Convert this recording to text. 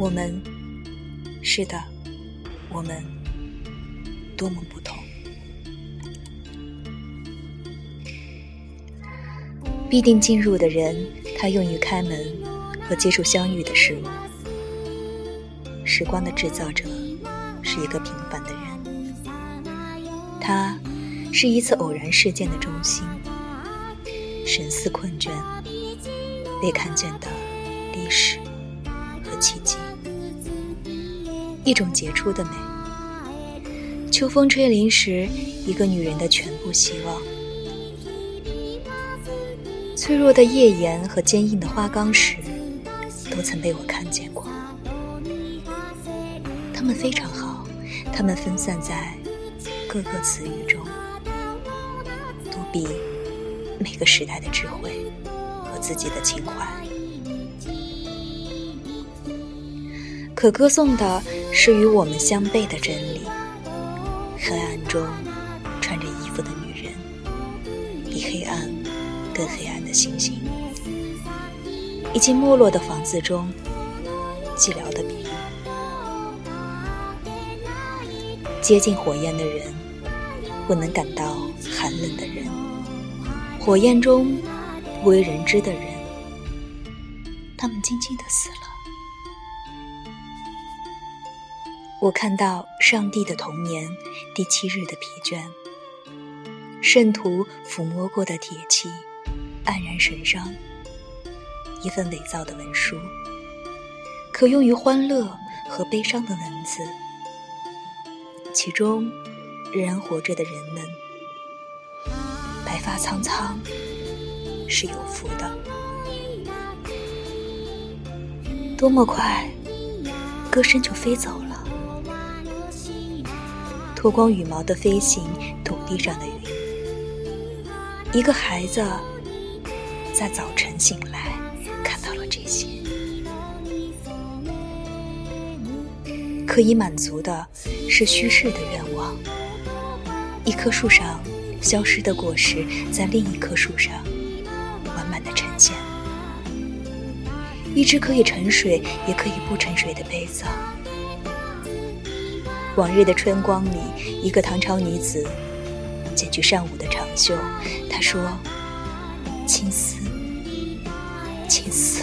我们，是的，我们多么不同。必定进入的人，他用于开门和接触相遇的事物。时光的制造者是一个平凡的人，他是一次偶然事件的中心，神思困倦，被看见的历史和奇迹。一种杰出的美。秋风吹林时，一个女人的全部希望。脆弱的叶岩和坚硬的花岗石，都曾被我看见过。他们非常好，他们分散在各个词语中，都比每个时代的智慧和自己的情怀。可歌颂的是与我们相悖的真理：黑暗中穿着衣服的女人，比黑暗更黑暗的星星，以及没落的房子中寂寥的比喻。接近火焰的人不能感到寒冷的人，火焰中不为人知的人，他们静静的死了。我看到上帝的童年第七日的疲倦，圣徒抚摸过的铁器黯然神伤，一份伪造的文书，可用于欢乐和悲伤的文字，其中仍然活着的人们，白发苍苍，是有福的。多么快，歌声就飞走了。脱光羽毛的飞行，土地上的云。一个孩子在早晨醒来，可以满足的是虚世的愿望。一棵树上消失的果实，在另一棵树上完满的呈现。一只可以盛水，也可以不盛水的杯子。往日的春光里，一个唐朝女子剪去上午的长袖，她说：“青丝，青丝。”